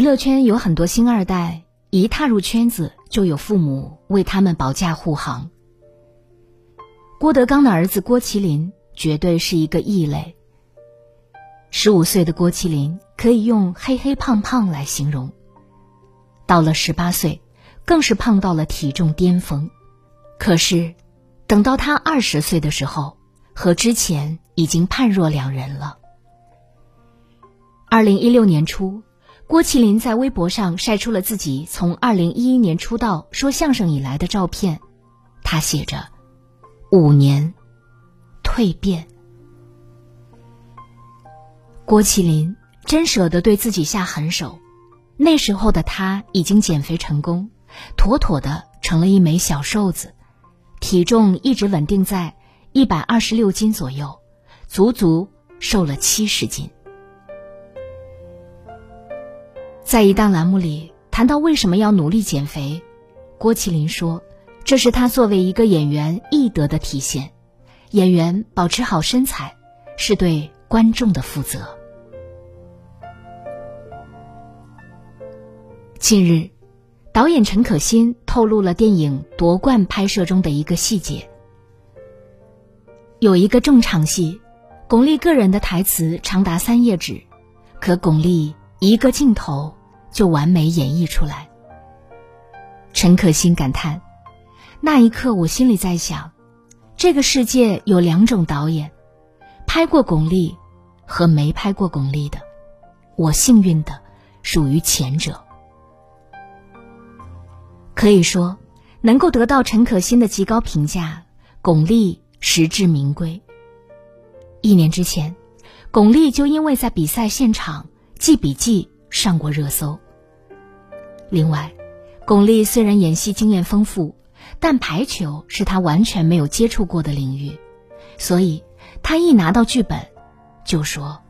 娱乐圈有很多星二代，一踏入圈子就有父母为他们保驾护航。郭德纲的儿子郭麒麟绝对是一个异类。十五岁的郭麒麟可以用“黑黑胖胖”来形容，到了十八岁，更是胖到了体重巅峰。可是，等到他二十岁的时候，和之前已经判若两人了。二零一六年初。郭麒麟在微博上晒出了自己从二零一一年出道说相声以来的照片，他写着：“五年蜕变。”郭麒麟真舍得对自己下狠手，那时候的他已经减肥成功，妥妥的成了一枚小瘦子，体重一直稳定在一百二十六斤左右，足足瘦了七十斤。在一档栏目里谈到为什么要努力减肥，郭麒麟说：“这是他作为一个演员艺德的体现。演员保持好身材，是对观众的负责。”近日，导演陈可辛透露了电影《夺冠》拍摄中的一个细节：有一个重场戏，巩俐个人的台词长达三页纸，可巩俐一个镜头。就完美演绎出来。陈可辛感叹：“那一刻，我心里在想，这个世界有两种导演，拍过巩俐和没拍过巩俐的。我幸运的属于前者。可以说，能够得到陈可辛的极高评价，巩俐实至名归。一年之前，巩俐就因为在比赛现场记笔记。”上过热搜。另外，巩俐虽然演戏经验丰富，但排球是她完全没有接触过的领域，所以她一拿到剧本，就说：“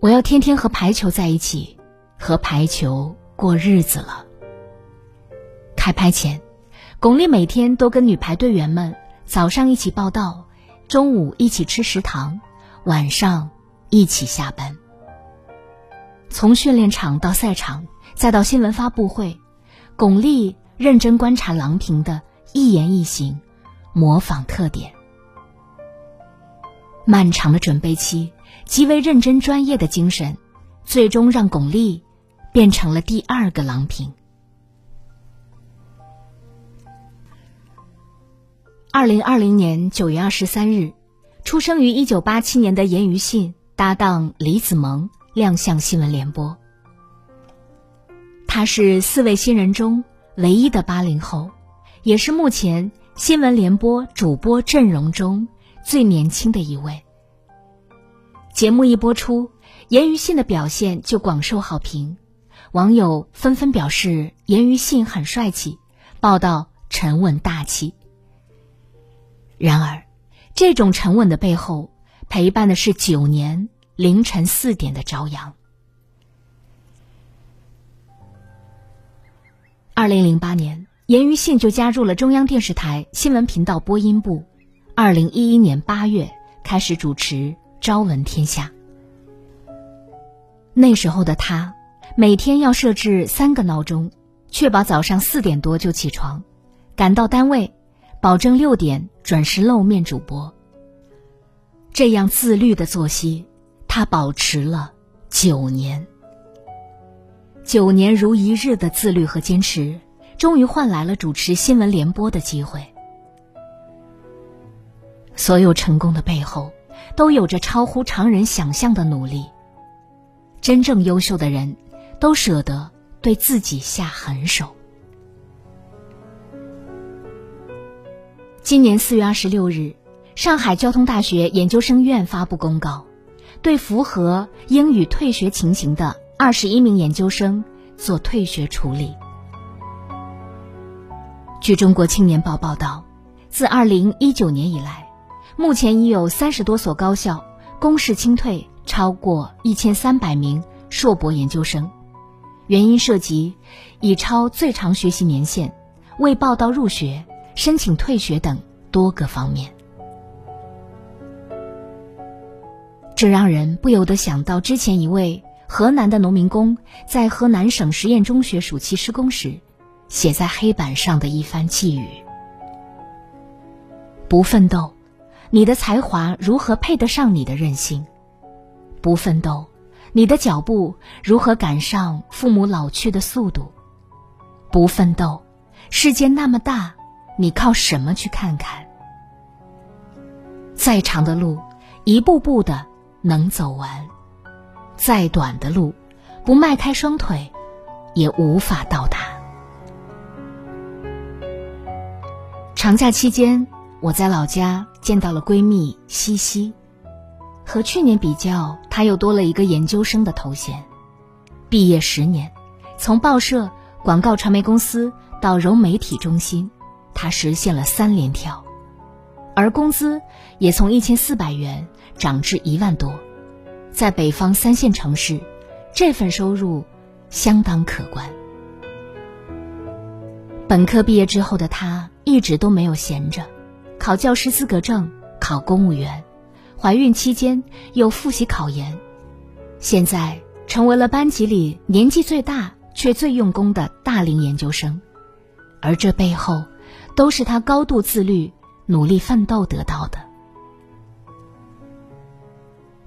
我要天天和排球在一起，和排球过日子了。”开拍前，巩俐每天都跟女排队员们早上一起报道，中午一起吃食堂，晚上一起下班。从训练场到赛场，再到新闻发布会，巩俐认真观察郎平的一言一行，模仿特点。漫长的准备期，极为认真专业的精神，最终让巩俐变成了第二个郎平。二零二零年九月二十三日，出生于一九八七年的严于信搭档李子萌。亮相新闻联播，他是四位新人中唯一的八零后，也是目前新闻联播主播阵容中最年轻的一位。节目一播出，严于信的表现就广受好评，网友纷纷表示严于信很帅气，报道沉稳大气。然而，这种沉稳的背后，陪伴的是九年。凌晨四点的朝阳。二零零八年，严于信就加入了中央电视台新闻频道播音部。二零一一年八月，开始主持《朝闻天下》。那时候的他，每天要设置三个闹钟，确保早上四点多就起床，赶到单位，保证六点准时露面主播。这样自律的作息。他保持了九年，九年如一日的自律和坚持，终于换来了主持新闻联播的机会。所有成功的背后，都有着超乎常人想象的努力。真正优秀的人，都舍得对自己下狠手。今年四月二十六日，上海交通大学研究生院发布公告。对符合英语退学情形的二十一名研究生做退学处理。据中国青年报报道，自二零一九年以来，目前已有三十多所高校公示清退超过一千三百名硕博研究生，原因涉及已超最长学习年限、未报到入学、申请退学等多个方面。这让人不由得想到之前一位河南的农民工在河南省实验中学暑期施工时。写在黑板上的一番寄语：不奋斗，你的才华如何配得上你的任性？不奋斗，你的脚步如何赶上父母老去的速度？不奋斗，世界那么大，你靠什么去看看？再长的路，一步步的能走完；再短的路，不迈开双腿，也无法到达。长假期间，我在老家见到了闺蜜西西。和去年比较，她又多了一个研究生的头衔。毕业十年，从报社、广告传媒公司到融媒体中心，她实现了三连跳，而工资也从一千四百元涨至一万多。在北方三线城市，这份收入相当可观。本科毕业之后的她。一直都没有闲着，考教师资格证，考公务员，怀孕期间又复习考研，现在成为了班级里年纪最大却最用功的大龄研究生，而这背后，都是他高度自律、努力奋斗得到的。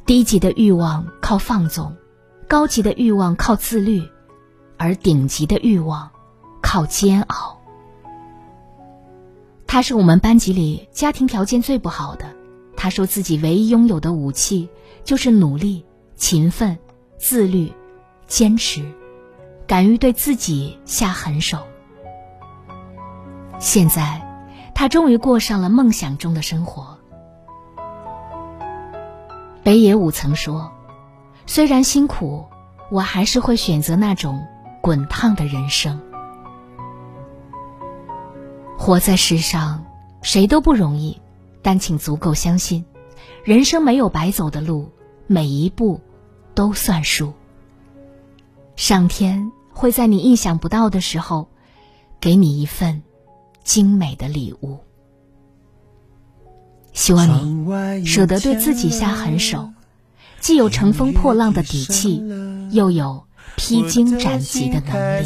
低级的欲望靠放纵，高级的欲望靠自律，而顶级的欲望靠煎熬。他是我们班级里家庭条件最不好的。他说自己唯一拥有的武器就是努力、勤奋、自律、坚持，敢于对自己下狠手。现在，他终于过上了梦想中的生活。北野武曾说：“虽然辛苦，我还是会选择那种滚烫的人生。”活在世上，谁都不容易，但请足够相信，人生没有白走的路，每一步都算数。上天会在你意想不到的时候，给你一份精美的礼物。希望你舍得对自己下狠手，既有乘风破浪的底气，又有披荆斩棘的能力。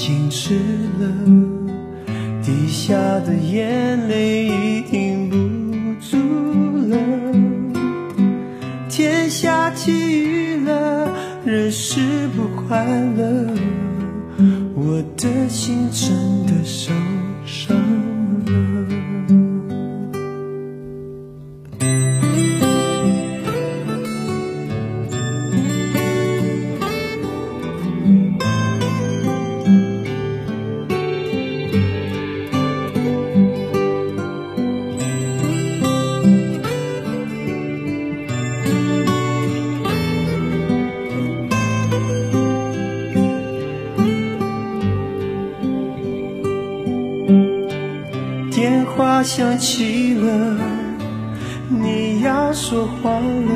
静止了，滴下的眼泪已停不住了。天下起雨了，人是不。快乐，我的心真的受想起了，你要说话了，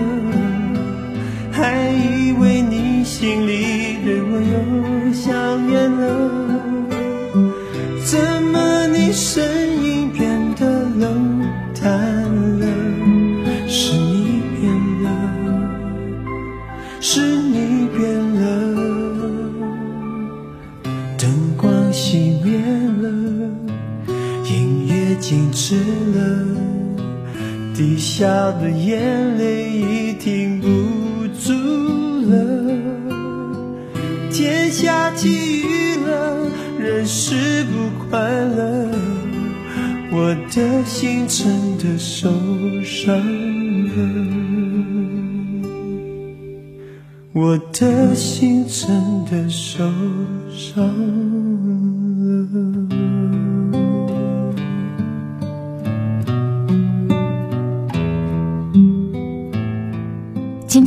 还以为你心里对我又想念了，怎么你声音变得冷淡？下起雨了，人是不快乐，我的心真的受伤了，我的心真的受伤了。